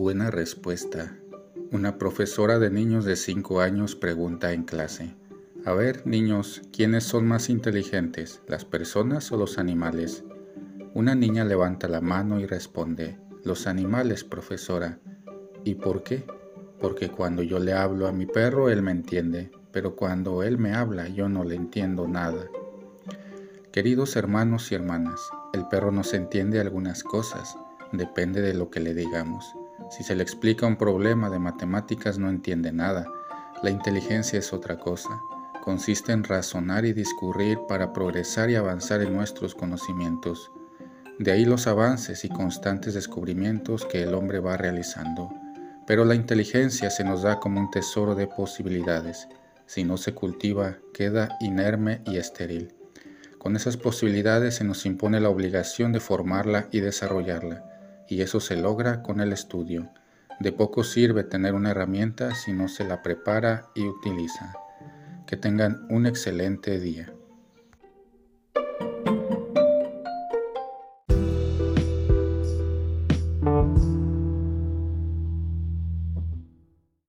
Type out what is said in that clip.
Buena respuesta. Una profesora de niños de 5 años pregunta en clase, a ver, niños, ¿quiénes son más inteligentes, las personas o los animales? Una niña levanta la mano y responde, los animales, profesora. ¿Y por qué? Porque cuando yo le hablo a mi perro, él me entiende, pero cuando él me habla, yo no le entiendo nada. Queridos hermanos y hermanas, el perro nos entiende algunas cosas, depende de lo que le digamos. Si se le explica un problema de matemáticas no entiende nada. La inteligencia es otra cosa. Consiste en razonar y discurrir para progresar y avanzar en nuestros conocimientos. De ahí los avances y constantes descubrimientos que el hombre va realizando. Pero la inteligencia se nos da como un tesoro de posibilidades. Si no se cultiva, queda inerme y estéril. Con esas posibilidades se nos impone la obligación de formarla y desarrollarla y eso se logra con el estudio. De poco sirve tener una herramienta si no se la prepara y utiliza. Que tengan un excelente día.